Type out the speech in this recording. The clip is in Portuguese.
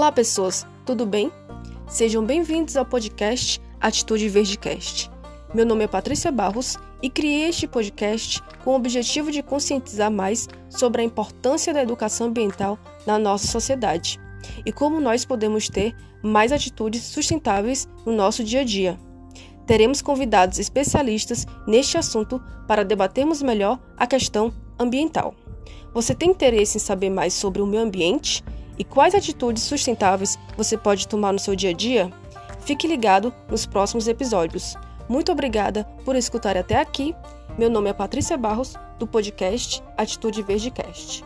Olá, pessoas, tudo bem? Sejam bem-vindos ao podcast Atitude Verdecast. Meu nome é Patrícia Barros e criei este podcast com o objetivo de conscientizar mais sobre a importância da educação ambiental na nossa sociedade e como nós podemos ter mais atitudes sustentáveis no nosso dia a dia. Teremos convidados especialistas neste assunto para debatermos melhor a questão ambiental. Você tem interesse em saber mais sobre o meio ambiente e quais atitudes sustentáveis você pode tomar no seu dia a dia? Fique ligado nos próximos episódios. Muito obrigada por escutar até aqui. Meu nome é Patrícia Barros, do podcast Atitude Verdecast.